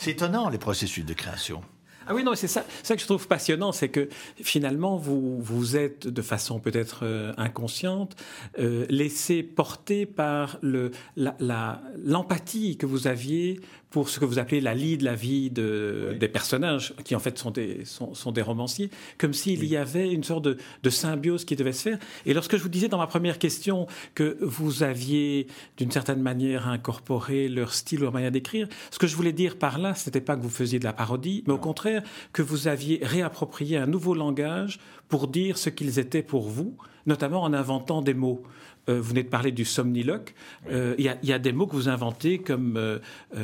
C'est étonnant les processus de création. Ah oui, non, c'est ça, ça que je trouve passionnant, c'est que finalement, vous, vous êtes de façon peut-être euh, inconsciente euh, laissé porter par l'empathie la, que vous aviez pour ce que vous appelez la lie de la vie de, des personnages, qui en fait sont des, sont, sont des romanciers, comme s'il y avait une sorte de, de, symbiose qui devait se faire. Et lorsque je vous disais dans ma première question que vous aviez d'une certaine manière incorporé leur style, leur manière d'écrire, ce que je voulais dire par là, ce n'était pas que vous faisiez de la parodie, mais au contraire que vous aviez réapproprié un nouveau langage pour dire ce qu'ils étaient pour vous, notamment en inventant des mots. Euh, vous venez de parler du somniloque. Euh, il y, a des mots que vous inventez comme euh,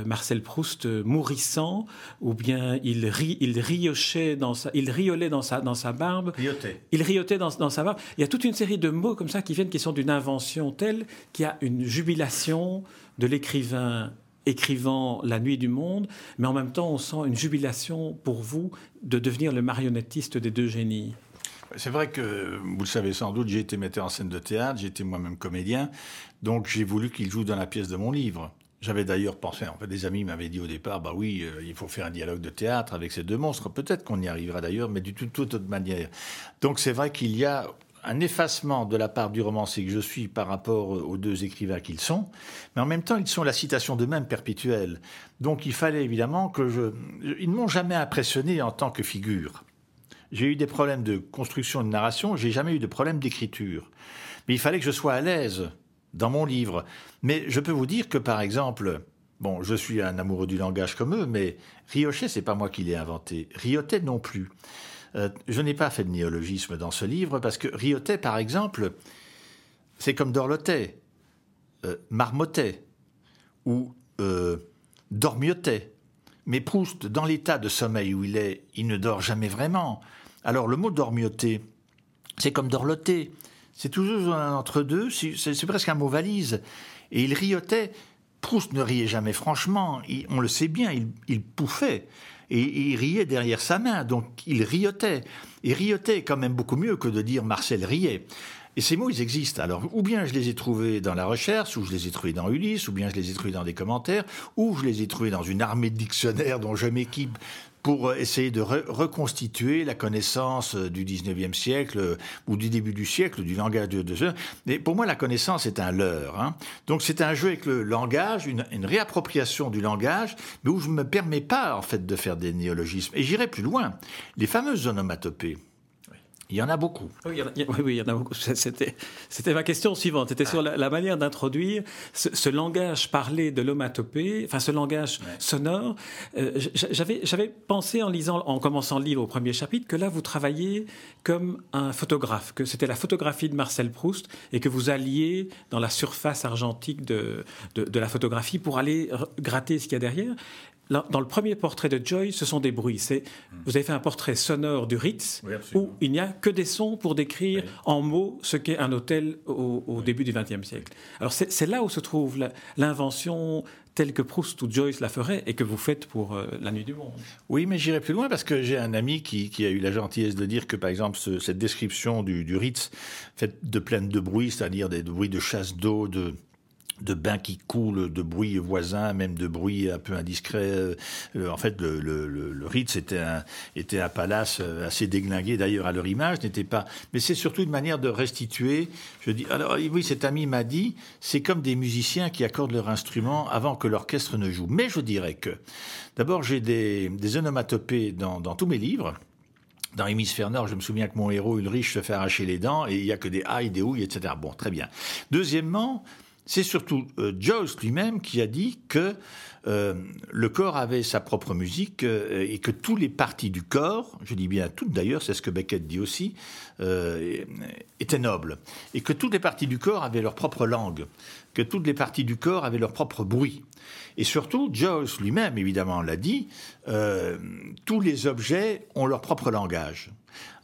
Marcel Proust mourissant, ou bien il, ri, il riochait dans sa, il riolait dans sa, dans sa barbe. Riotait. Il riotait dans, dans, sa barbe. Il y a toute une série de mots comme ça qui viennent, qui sont d'une invention telle qu'il y a une jubilation de l'écrivain écrivant La nuit du monde, mais en même temps on sent une jubilation pour vous de devenir le marionnettiste des deux génies. C'est vrai que, vous le savez sans doute, j'ai été metteur en scène de théâtre, j'ai été moi-même comédien, donc j'ai voulu qu'il joue dans la pièce de mon livre. J'avais d'ailleurs pensé, en fait, des amis m'avaient dit au départ, bah oui, euh, il faut faire un dialogue de théâtre avec ces deux monstres. Peut-être qu'on y arrivera d'ailleurs, mais du tout, toute autre manière. Donc c'est vrai qu'il y a un effacement de la part du romancier que je suis par rapport aux deux écrivains qu'ils sont, mais en même temps, ils sont la citation d'eux-mêmes perpétuelle. Donc il fallait évidemment que je... Ils ne m'ont jamais impressionné en tant que figure. J'ai eu des problèmes de construction de narration, j'ai jamais eu de problème d'écriture. Mais il fallait que je sois à l'aise dans mon livre. Mais je peux vous dire que, par exemple, bon, je suis un amoureux du langage comme eux, mais Riochet, c'est pas moi qui l'ai inventé. Riotet non plus. Euh, je n'ai pas fait de néologisme dans ce livre parce que Riotet, par exemple, c'est comme Dorlotet, euh, Marmotet ou euh, Dormiotet. Mais Proust, dans l'état de sommeil où il est, il ne dort jamais vraiment. Alors le mot dormioter, c'est comme dorloter. C'est toujours un entre-deux, c'est presque un mot valise. Et il riotait. Proust ne riait jamais franchement, on le sait bien, il, pouffait. Et, il riait derrière sa main, donc il riotait. Et riotait quand même beaucoup mieux que de dire Marcel riait. Et ces mots, ils existent. Alors, ou bien je les ai trouvés dans la recherche, ou je les ai trouvés dans Ulysse, ou bien je les ai trouvés dans des commentaires, ou je les ai trouvés dans une armée de dictionnaires dont je m'équipe pour essayer de reconstituer la connaissance euh, du 19e siècle euh, ou du début du siècle, du langage de, de Mais pour moi, la connaissance est un leurre. Hein. Donc c'est un jeu avec le langage, une, une, réappropriation du langage, mais où je ne me permets pas en fait de faire des néologismes. Et j'irai plus loin. Les fameuses onomatopées. Il y en a beaucoup. Oui, il y en a, beaucoup. C'était, c'était ma question suivante. C'était sur la, manière d'introduire ce, langage parlé de l'homatopée, enfin ce langage sonore. Euh, j'avais, j'avais pensé en lisant, en commençant le livre au premier chapitre, que là vous travailliez comme un photographe, que c'était la photographie de Marcel Proust et que vous alliez dans la surface argentique de, de, de la photographie pour aller gratter ce qu'il y a derrière dans le premier portrait de Joy, ce sont des bruits. C'est, vous avez fait un portrait sonore du Ritz où il n'y a que des sons pour décrire en mots ce qu'est un hôtel au, début du XXe siècle. Alors c'est, là où se trouve l'invention telle que Proust ou Joyce la ferait et que vous faites pour euh, La Nuit du Monde. Oui, mais j'irai plus loin parce que j'ai un ami qui, a eu la gentillesse de dire que, par exemple, cette description du, du Ritz, faite de pleine de bruits, c'est-à-dire des bruits de chasse d'eau, de, de bains qui coulent, de bruits voisins, même de bruits un peu indiscrets. Euh, en fait, le, le, le, Ritz était un, était un palace euh, assez déglingué, d'ailleurs, à leur image, n'était pas. Mais c'est surtout une manière de restituer. Je dis, alors oui, cet ami m'a dit, c'est comme des musiciens qui accordent leur instrument avant que l'orchestre ne joue. Mais je dirais que, d'abord, j'ai des, des onomatopées dans, dans tous mes livres dans Hémisphère Nord, je me souviens que mon héros Ulrich se fait arracher les dents et il y a que des aïe, des ouilles, etc. Bon, très bien. Deuxièmement, c'est surtout euh, lui-même qui a dit que euh, le corps avait sa propre musique euh, et que toutes les parties du corps, je dis bien toutes d'ailleurs, c'est ce que Beckett dit aussi, étaient nobles. Et que toutes les parties du corps avaient leur propre langue, que toutes les parties du corps avaient leur propre bruit. Et surtout, Joyce lui-même, évidemment, l'a dit, tous les objets ont leur propre langage.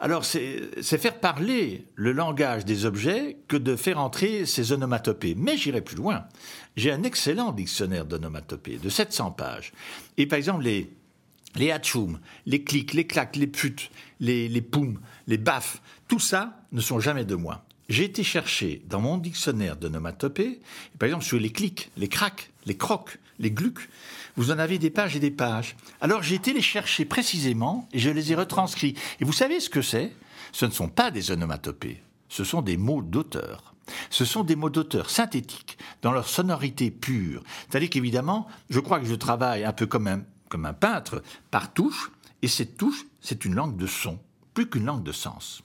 Alors, c'est faire parler le langage des objets que de faire entrer ces onomatopées. Mais j'irai plus loin. J'ai un excellent dictionnaire d'onomatopées de 700 pages. Et par exemple, les, les hatchoum, les clics, les claques, les putes, les, les poums, les baffes, tout ça ne sont jamais de moi. J'ai été chercher dans mon dictionnaire d'onomatopées, par exemple sur les clics, les craques, les crocs, les glucs, vous en avez des pages et des pages. Alors j'ai été les chercher précisément et je les ai retranscrits. Et vous savez ce que c'est? Ce ne sont pas des onomatopées, ce sont des mots d'auteur. Ce sont des mots d'auteur synthétiques, dans leur sonorité pure. C'est-à-dire qu'évidemment, je crois que je travaille un peu comme un, comme un peintre, par touche, et cette touche, c'est une langue de son, plus qu'une langue de sens.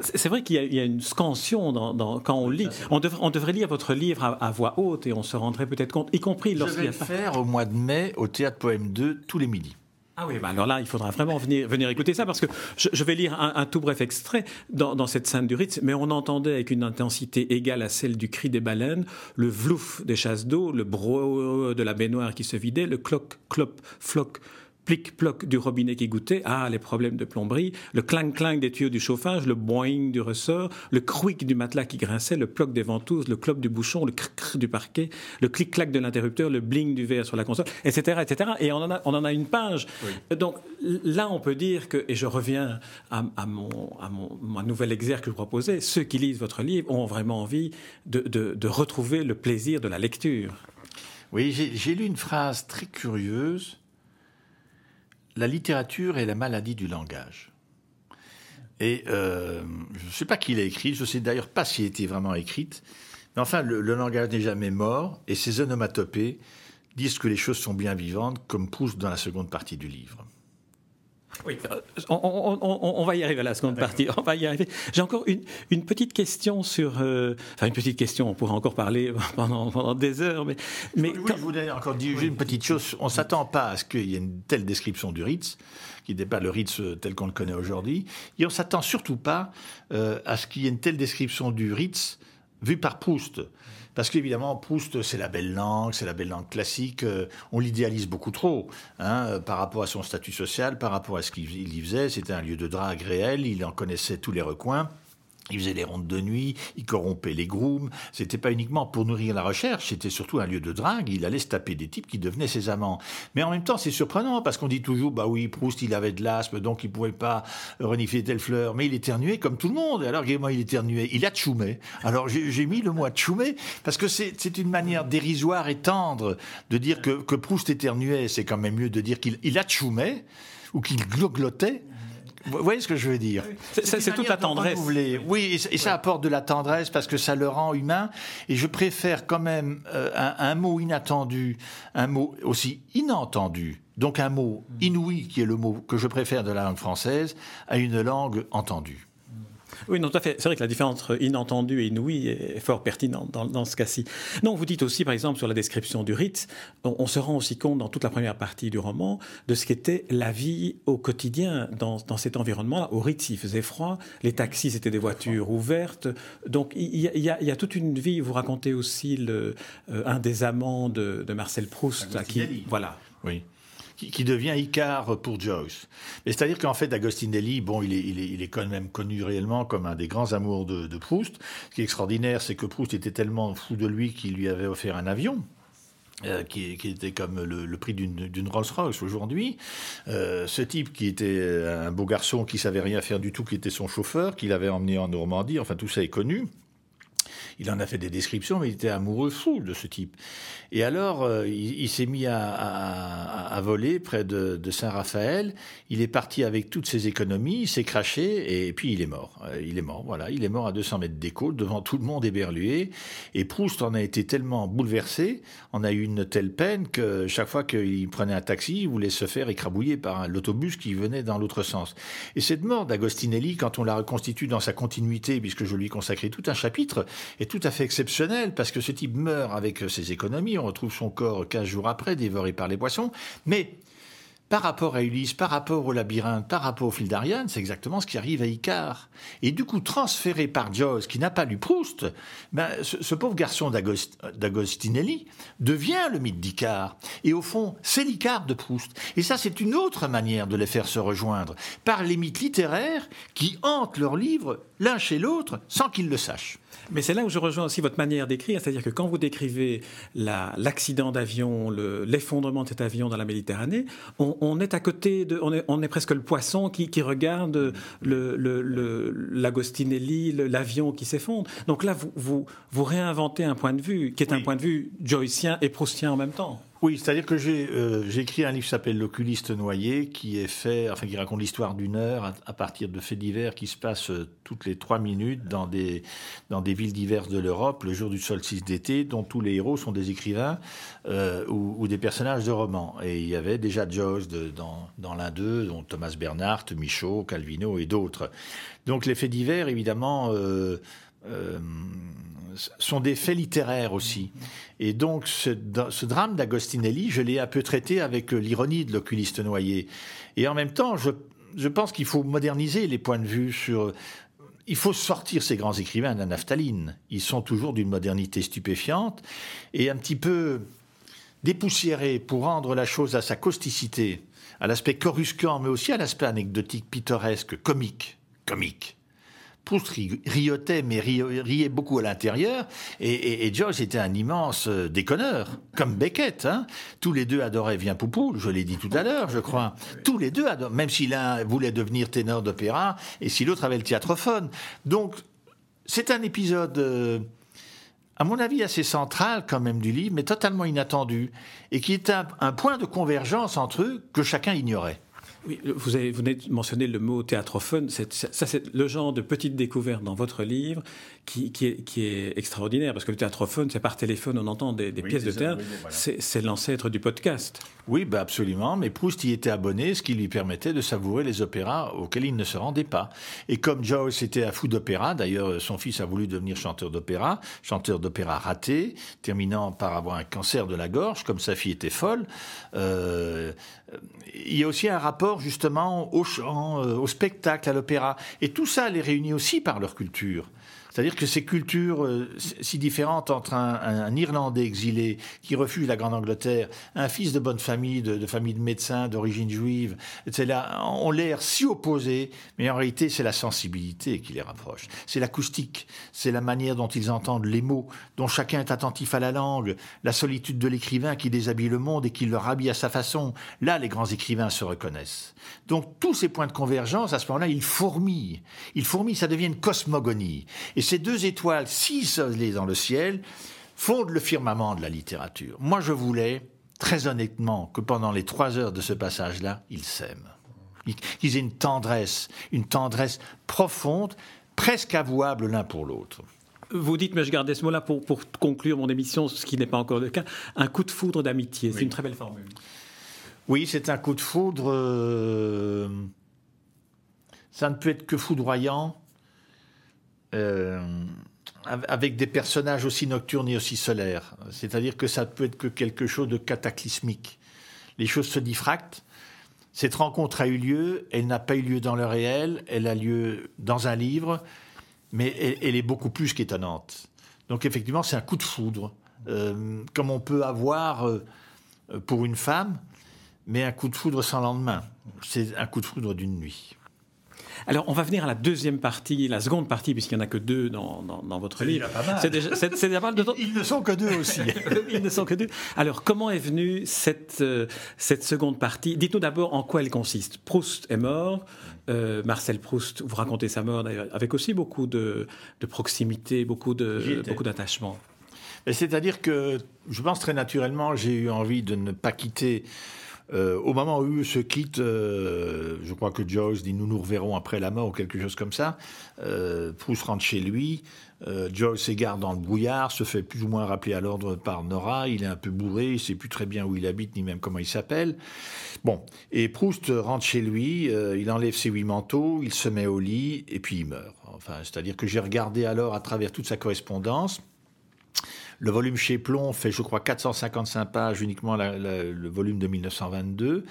C'est vrai qu'il y, a une scansion dans, quand on lit. On, on, devrait lire votre livre à, voix haute et on se rendrait peut-être compte, y compris lorsqu'il y a. Je vais le faire au mois de mai au Théâtre Poème 2 tous les midis. Ah oui, bah alors là, il faudra vraiment venir, venir écouter ça parce que je, vais lire un, tout bref extrait dans, cette scène du Ritz, mais on entendait avec une intensité égale à celle du cri des baleines, le vlouf des chasses d'eau, le bro de la baignoire qui se vidait, le cloc, clop, floc plic-ploc du robinet qui goûtait, ah, les problèmes de plomberie, le clang-clang des tuyaux du chauffage, le boing du ressort, le crouic du matelas qui grinçait, le ploc des ventouses, le clop du bouchon, le crrr du parquet, le clic-clac de l'interrupteur, le bling du verre sur la console, etc., etc. Et on en a, on en a une page. Donc là, on peut dire que, et je reviens à, mon, à mon, nouvel exergue que je proposais, ceux qui lisent votre livre ont vraiment envie de, de retrouver le plaisir de la lecture. Oui, j'ai lu une phrase très curieuse la littérature est la maladie du langage. Et euh, je ne sais pas qui l'a écrit, je ne sais d'ailleurs pas si elle était vraiment écrite, mais enfin, le, langage n'est jamais mort, et ces onomatopées disent que les choses sont bien vivantes, comme pousse dans la seconde partie du livre. Oui, euh, on, va y arriver à la seconde partie. On va y arriver. J'ai encore une, petite question sur. Euh, enfin, une petite question. On pourrait encore parler pendant, des heures, mais. mais oui, je voulais encore dire une petite chose. On ne s'attend pas à ce qu'il y ait une telle description du Ritz, qui n'est pas le Ritz euh, tel qu'on le connaît aujourd'hui, et on s'attend surtout pas à ce qu'il y ait une telle description du Ritz vue par Proust. Parce qu'évidemment, Proust, c'est la belle langue, c'est la belle langue classique. Euh, on l'idéalise beaucoup trop hein, euh, par rapport à son statut social, par rapport à ce qu'il y faisait. C'était un lieu de drague réel, il en connaissait tous les recoins. Il faisait les rondes de nuit, il corrompait les grooms. C'était pas uniquement pour nourrir la recherche, c'était surtout un lieu de drague. Il allait se taper des types qui devenaient ses amants. Mais en même temps, c'est surprenant parce qu'on dit toujours, bah oui, Proust, il avait de l'asthme, donc il pouvait pas renifler telle fleur. Mais il éternuait comme tout le monde. Alors, moi, il éternuait. Il a tchoumé. Alors, j'ai mis le mot tchoumé parce que c'est une manière dérisoire et tendre de dire que, Proust éternuait. C'est quand même mieux de dire qu'il a tchoumé ou qu'il glottait vous voyez ce que je veux dire? C'est toute la tendresse. Oui, et, ça apporte de la tendresse parce que ça le rend humain. Et je préfère quand même euh, un, mot inattendu, un mot aussi inentendu, donc un mot inouï, qui est le mot que je préfère de la langue française, à une langue entendue. Oui, non, tout à fait. C'est vrai que la différence entre inentendu et inouï est fort pertinente dans, ce cas-ci. Non, vous dites aussi, par exemple, sur la description du rite, on, se rend aussi compte dans toute la première partie du roman de ce qu'était la vie au quotidien dans, cet environnement-là. Au rite, il faisait froid, les taxis, c'était des voitures ouvertes. Donc, il y, a, toute une vie. Vous racontez aussi le, euh, un des amants de, Marcel Proust. qui, voilà. Oui qui, devient Icare pour Joyce. C'est-à-dire qu'en fait, Agostinelli, bon, il est, il, est, quand même connu réellement comme un des grands amours de, Proust. Ce qui est extraordinaire, c'est que Proust était tellement fou de lui qu'il lui avait offert un avion. Euh, qui, était comme le, prix d'une Rolls-Royce aujourd'hui. Euh, ce type qui était un beau garçon qui savait rien faire du tout, qui était son chauffeur, qui l'avait emmené en Normandie, enfin tout ça est connu. Il en a fait des descriptions, mais il était amoureux fou de ce type. Et alors, euh, il, s'est mis à, voler près de, Saint-Raphaël. Il est parti avec toutes ses économies, il s'est craché, et puis il est mort. Euh, il est mort, voilà. Il est mort à 200 mètres des côtes, devant tout le monde éberlué. Et Proust en a été tellement bouleversé, on a eu une telle peine que chaque fois qu'il prenait un taxi, il voulait se faire écrabouiller par l'autobus qui venait dans l'autre sens. Et cette mort d'Agostinelli, quand on la reconstitue dans sa continuité, puisque je lui ai consacré tout un chapitre, est tout à fait exceptionnel parce que ce type meurt avec ses économies, on retrouve son corps 15 jours après, dévoré par les poissons, mais par rapport à Ulysse, par rapport au labyrinthe, par rapport au fil d'Ariane, c'est exactement ce qui arrive à Icare. Et du coup, transféré par Joyce, qui n'a pas lu Proust, ben, ce, pauvre garçon d'Agostinelli devient le mythe d'Icare. Et au fond, c'est l'Icare de Proust. Et ça, c'est une autre manière de les faire se rejoindre, par les mythes littéraires qui hantent leurs livres l'un chez l'autre sans qu'ils le sachent. Mais c'est là où je rejoins aussi votre manière d'écrire, c'est-à-dire que quand vous décrivez l'accident d'avion, l'effondrement de cet avion dans la Méditerranée, est à côté de, on est, presque le poisson qui, regarde l'Agostinelli, l'avion qui s'effondre. Donc là, vous, vous, réinventez un point de vue qui est un point de vue joycien et proustien en même temps. Oui, c'est-à-dire que j'ai euh, écrit un livre qui s'appelle L'oculiste noyé, qui est fait, enfin qui raconte l'histoire d'une heure à, partir de faits divers qui se passent euh, toutes les trois minutes dans des dans des villes diverses de l'Europe, le jour du solstice d'été, dont tous les héros sont des écrivains euh, ou, des personnages de romans. Et il y avait déjà Joyce de, dans dans l'un d'eux, dont Thomas Bernhardt, Michaud, Calvino et d'autres. Donc les faits divers, évidemment. Euh, euh, sont des faits littéraires aussi. Et donc ce, drame d'Agostinelli, je l'ai un peu traité avec l'ironie de l'oculiste noyé. Et en même temps, je, je pense qu'il faut moderniser les points de vue sur... Il faut sortir ces grands écrivains de la naphtaline. Ils sont toujours d'une modernité stupéfiante et un petit peu dépoussiérés pour rendre la chose à sa causticité, à l'aspect coruscant, mais aussi à l'aspect anecdotique, pittoresque, comique. Comique. Proust riotait, mais riait beaucoup à l'intérieur, et, et, Joyce était un immense euh, déconneur, comme Beckett. Hein. Tous les deux adoraient Viens Poupou, je l'ai dit tout à l'heure, je crois. Tous les deux adoraient, même si l'un voulait devenir ténor d'opéra, et si l'autre avait le théâtrophone. Donc, c'est un épisode... Euh, à mon avis, assez central quand même du livre, mais totalement inattendu, et qui est un point de convergence entre eux que chacun ignorait. Oui, vous, avez, venez de mentionner le mot théâtrophone. ça, c'est le genre de petite découverte dans votre livre qui, est, extraordinaire, parce que le théâtrophone, c'est par téléphone, on entend des, pièces de théâtre. C'est l'ancêtre du podcast. Oui, bah absolument. Mais Proust y était abonné, ce qui lui permettait de savourer les opéras auxquels il ne se rendait pas. Et comme Joyce était un fou d'opéra, d'ailleurs, son fils a voulu devenir chanteur d'opéra, chanteur d'opéra raté, terminant par avoir un cancer de la gorge, comme sa fille était folle. Euh, il y a aussi un rapport justement au chant, euh, au spectacle, à l'opéra. Et tout ça les réunit aussi par leur culture. C'est-à-dire que ces cultures euh, si différentes entre un, Irlandais exilé qui refuse la Grande-Angleterre, un fils de bonne famille, de, famille de médecins d'origine juive, etc., ont l'air si opposés, mais en réalité c'est la sensibilité qui les rapproche. C'est l'acoustique, c'est la manière dont ils entendent les mots, dont chacun est attentif à la langue, la solitude de l'écrivain qui déshabille le monde et qui le rhabille à sa façon. Là, les grands écrivains se reconnaissent. Donc tous ces points de convergence, à ce moment-là, ils fourmillent. Ils fourmillent, ça devient une cosmogonie. Ces deux étoiles si isolées dans le ciel fondent le firmament de la littérature. Moi, je voulais, très honnêtement, que pendant les trois heures de ce passage-là, ils s'aiment. Qu'ils aient une tendresse, une tendresse profonde, presque avouable l'un pour l'autre. Vous dites, mais je gardais ce mot-là pour, conclure mon émission, ce qui n'est pas encore le cas, un coup de foudre d'amitié. C'est une très belle formule. Oui, c'est un coup de foudre. Euh, ça ne peut être que foudroyant. Euh, avec des personnages aussi nocturnes et aussi solaires. C'est-à-dire que ça peut être que quelque chose de cataclysmique. Les choses se diffractent. Cette rencontre a eu lieu, elle n'a pas eu lieu dans le réel, elle a lieu dans un livre, mais elle, est beaucoup plus qu'étonnante. Donc effectivement, c'est un coup de foudre, euh, comme on peut avoir euh, pour une femme, mais un coup de foudre sans lendemain. C'est un coup de foudre d'une nuit. Alors, on va venir à la deuxième partie, la seconde partie, puisqu'il n'y en a que deux dans, votre livre. C'est déjà, déjà, pas mal de temps. Ils, ne sont que deux aussi. Ils ne sont que deux. Alors, comment est venue cette, euh, cette seconde partie? Dites-nous d'abord en quoi elle consiste. Proust est mort. Euh, Marcel Proust, vous racontez sa mort d'ailleurs, avec aussi beaucoup de, de proximité, beaucoup de beaucoup d'attachement. C'est-à-dire que je pense très naturellement, j'ai eu envie de ne pas quitter euh, au moment où eux se quittent, euh, je crois que Joyce dit nous nous reverrons après la mort ou quelque chose comme ça. Euh, Proust rentre chez lui. Joyce s'égare dans le brouillard, se fait plus ou moins rappeler à l'ordre par Nora. Il est un peu bourré, il sait plus très bien où il habite ni même comment il s'appelle. Bon, et Proust rentre chez lui, il enlève ses huit manteaux, il se met au lit et puis il meurt. Enfin, c'est-à-dire que j'ai regardé alors à travers toute sa correspondance. Le volume chez Plomb fait, je crois, 455 pages, uniquement le volume de 1922.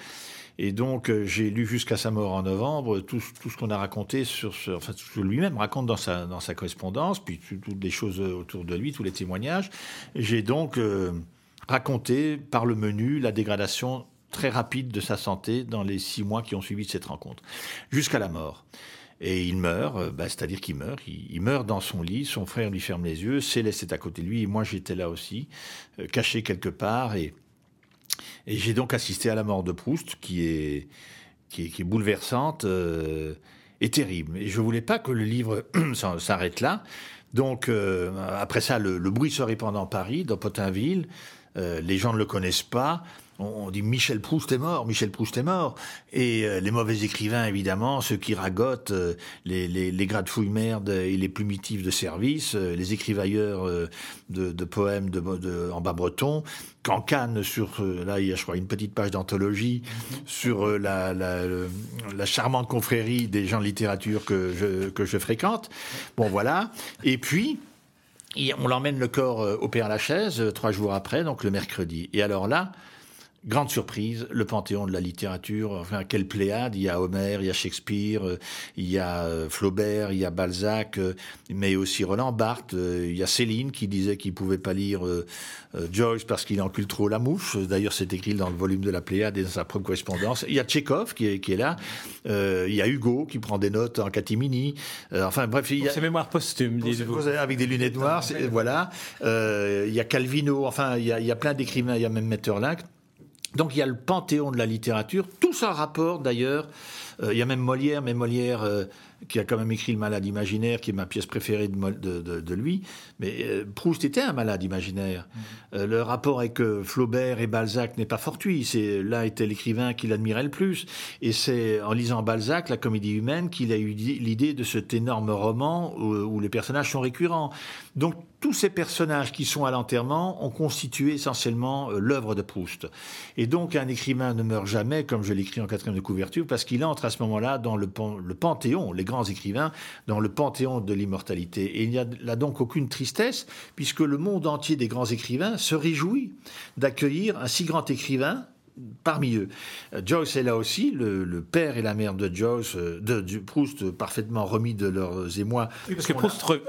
Et donc, euh, j'ai lu jusqu'à sa mort en novembre tout, ce qu'on a raconté sur ce, enfin, ce que lui-même raconte dans sa, dans sa correspondance, puis toutes les choses autour de lui, tous les témoignages. J'ai donc euh, raconté par le menu la dégradation très rapide de sa santé dans les six mois qui ont suivi cette rencontre, jusqu'à la mort. Et il meurt, euh, bah, c'est-à-dire qu'il meurt. Il, meurt dans son lit, son frère lui ferme les yeux, Céleste est à côté de lui, et moi j'étais là aussi, euh, caché quelque part. Et, j'ai donc assisté à la mort de Proust, qui est, qui est, bouleversante euh, et terrible. Et je voulais pas que le livre s'arrête là. Donc après ça, le, bruit se répand dans Paris, dans Potinville. les gens ne le connaissent pas on dit Michel Proust est mort, Michel Proust est mort. Et euh, les mauvais écrivains, évidemment, ceux qui ragotent, euh, les, les, les fouilles merde et les plumitifs de service, euh, les écrivailleurs de, poèmes de, en bas breton, canne sur, là il y a je crois une petite page d'anthologie sur la, la, charmante confrérie des gens de littérature que que je fréquente. Bon voilà. Et puis, on l'emmène le corps au Père Lachaise trois jours après, donc le mercredi. Et alors là, grande surprise, le panthéon de la littérature, enfin quelle pléiade, il y a Homère, il y a Shakespeare, euh, il y a euh, Flaubert, il y a Balzac, euh, mais aussi Roland Barthes, il y a Céline qui disait qu'il pouvait pas lire Joyce parce qu'il encule trop la mouche, d'ailleurs c'est écrit dans le volume de la pléiade et dans sa propre correspondance, il y a Tchekhov qui est, qui est là, il y a Hugo qui prend des notes en catimini, enfin bref, il y a... C'est mémoire posthume, dites-vous. Avec des lunettes noires, voilà, il y a Calvino, enfin il y a, il y a plein d'écrivains, il y a même Metterlinck, donc il y a le panthéon de la littérature, tout ça rapport d'ailleurs, euh, il y a même Molière, mais Molière euh, qui a quand même écrit Le malade imaginaire, qui est ma pièce préférée de, de, lui, mais euh, Proust était un malade imaginaire. Mmh. le rapport avec Flaubert et Balzac n'est pas fortuit, c'est là était l'écrivain qu'il admirait le plus, et c'est en lisant Balzac, la comédie humaine, qu'il a eu l'idée de cet énorme roman où, où les personnages sont récurrents. Donc tous ces personnages qui sont à l'enterrement ont constitué essentiellement euh, l'œuvre de Proust. Et donc un écrivain ne meurt jamais, comme je l'écris en quatrième de couverture, parce qu'il entre à ce moment-là dans le, le, panthéon, les grands écrivains, dans le panthéon de l'immortalité. Et il n'y a là donc aucune tristesse, puisque le monde entier des grands écrivains se réjouit d'accueillir un si grand écrivain parmi eux. Euh, Joyce est là aussi, le, père et la mère de Joyce, euh, de, Proust, parfaitement remis de leurs émois. Oui, parce que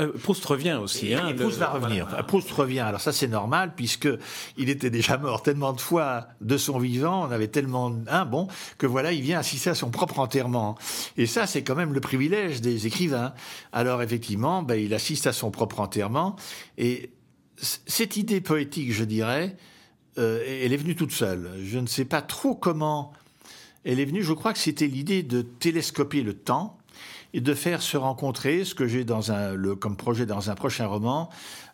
euh, Proust, revient aussi. Hein, Proust va revenir. Proust revient. Alors ça, c'est normal, puisque il était déjà mort tellement de fois de son vivant, on avait tellement un bon que voilà, il vient assister à son propre enterrement. Et ça, c'est quand même le privilège des écrivains. Alors effectivement, ben, il assiste à son propre enterrement. Et cette idée poétique, je dirais, euh, elle est venue toute seule. Je ne sais pas trop comment elle est venue. Je crois que c'était l'idée de télescoper le temps et de faire se rencontrer ce que j'ai comme projet dans un prochain roman,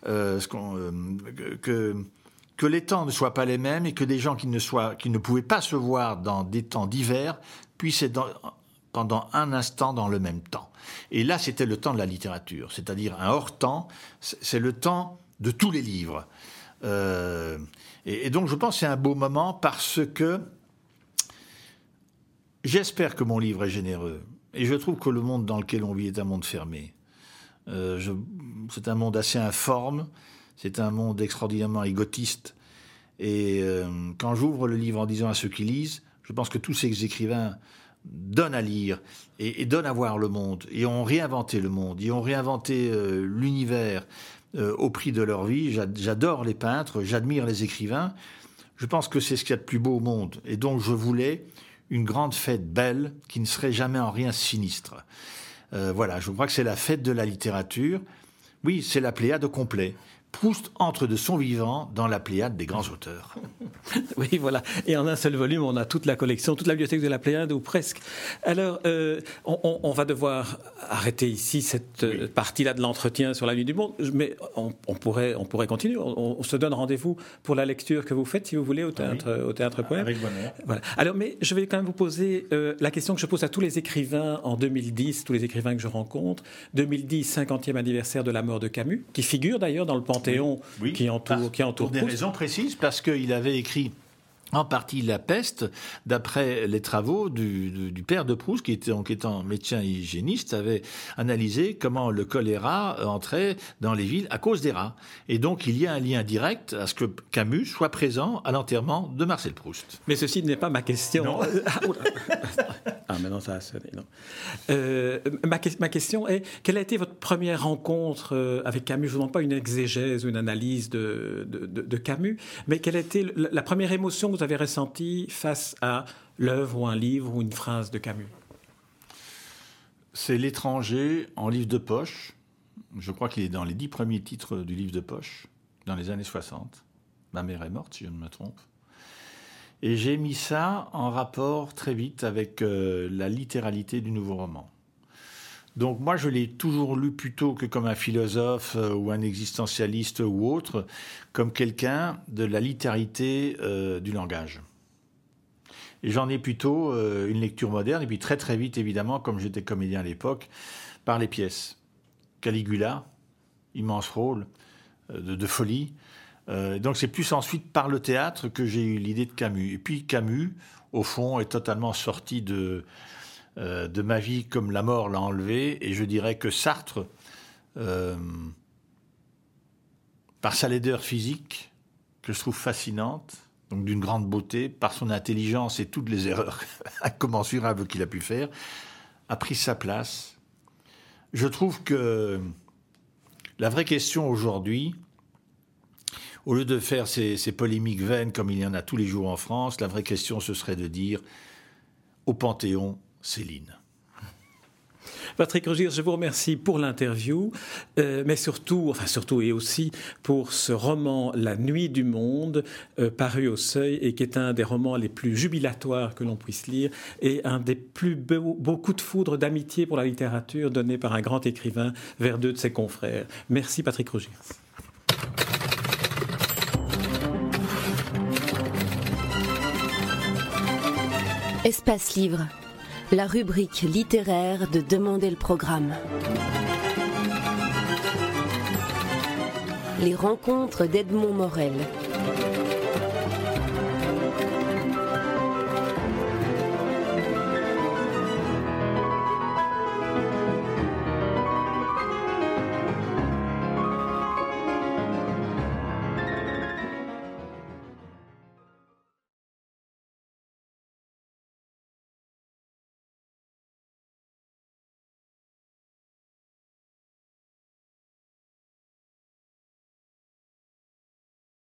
euh, euh, que, les temps ne soient pas les mêmes et que des gens qui ne, pouvaient pas se voir dans des temps divers puissent être pendant un instant dans le même temps. Et là, c'était le temps de la littérature, c'est-à-dire un hors-temps, c'est le temps de tous les livres. Et, donc je pense que c'est un beau moment parce que j'espère que mon livre est généreux. Et je trouve que le monde dans lequel on vit est un monde fermé. Euh, c'est un monde assez informe, c'est un monde extraordinairement égotiste. Et euh, quand j'ouvre le livre en disant à ceux qui lisent, je pense que tous ces écrivains donnent à lire et, donnent à voir le monde, et ont réinventé le monde, et ont réinventé euh, l'univers, euh, au prix de leur vie. J'adore les peintres, j'admire les écrivains. Je pense que c'est ce qu'il y a de plus beau au monde. Et donc je voulais une grande fête belle qui ne serait jamais en rien sinistre. Euh, voilà, je crois que c'est la fête de la littérature. Oui, c'est la pléiade complet. Proust entre de son vivant dans la Pléiade des grands auteurs. oui, voilà. Et en un seul volume, on a toute la collection, toute la bibliothèque de la Pléiade, ou presque. Alors, euh, on, va devoir arrêter ici cette euh, partie-là de l'entretien sur la nuit du monde, mais on, pourrait, on pourrait continuer. On, se donne rendez-vous pour la lecture que vous faites, si vous voulez, au théâtre, au théâtre Poème. Avec bonheur. Voilà. Alors, mais je vais quand même vous poser euh, la question que je pose à tous les écrivains en 2010, tous les écrivains que je rencontre. 2010, 50e anniversaire de la mort de Camus, qui figure d'ailleurs dans le qui entoure, qui entoure Pour des raisons précises, parce qu'il avait écrit en partie la peste, d'après les travaux du, père de Proust, qui était en étant médecin hygiéniste, avait analysé comment le choléra entrait dans les villes à cause des rats. Et donc il y a un lien direct à ce que Camus soit présent à l'enterrement de Marcel Proust. Mais ceci n'est pas ma question. Non. ah, maintenant ça a sonné. Euh, ma, ma, question est quelle a été votre première rencontre euh, avec Camus? Je ne vous demande pas une exégèse ou une analyse de, de, de, Camus, mais quelle a été la première émotion que vous avez ressenti face à l'œuvre ou un livre ou une phrase de Camus? C'est L'étranger en livre de poche. Je crois qu'il est dans les dix premiers titres du livre de poche, dans les années 60. Ma mère est morte, si je ne me trompe. Et j'ai mis ça en rapport très vite avec euh, la littéralité du nouveau roman. Donc moi, je l'ai toujours lu plutôt que comme un philosophe euh, ou un existentialiste ou autre, comme quelqu'un de la littérité euh, du langage. Et j'en ai plutôt euh, une lecture moderne, et puis très très vite, évidemment, comme j'étais comédien à l'époque, par les pièces. Caligula, immense rôle de, folie. donc c'est plus ensuite par le théâtre que j'ai eu l'idée de Camus. Et puis Camus, au fond, est totalement sorti de, euh, de ma vie comme la mort l'a enlevé. Et je dirais que Sartre, euh, par sa laideur physique, que je trouve fascinante, donc d'une grande beauté, par son intelligence et toutes les erreurs incommensurables qu'il a pu faire, a pris sa place. Je trouve que la vraie question aujourd'hui, au lieu de faire ces, ces, polémiques vaines comme il y en a tous les jours en France, la vraie question ce serait de dire au Panthéon, Céline. Patrick Rogier, je vous remercie pour l'interview, euh, mais surtout, enfin surtout et aussi pour ce roman La Nuit du Monde, euh, paru au Seuil et qui est un des romans les plus jubilatoires que l'on puisse lire et un des plus beaux, coups de foudre d'amitié pour la littérature donné par un grand écrivain vers deux de ses confrères. Merci Patrick Rogier. Espace Livre la rubrique littéraire de Demander le programme. Les rencontres d'Edmond Morel.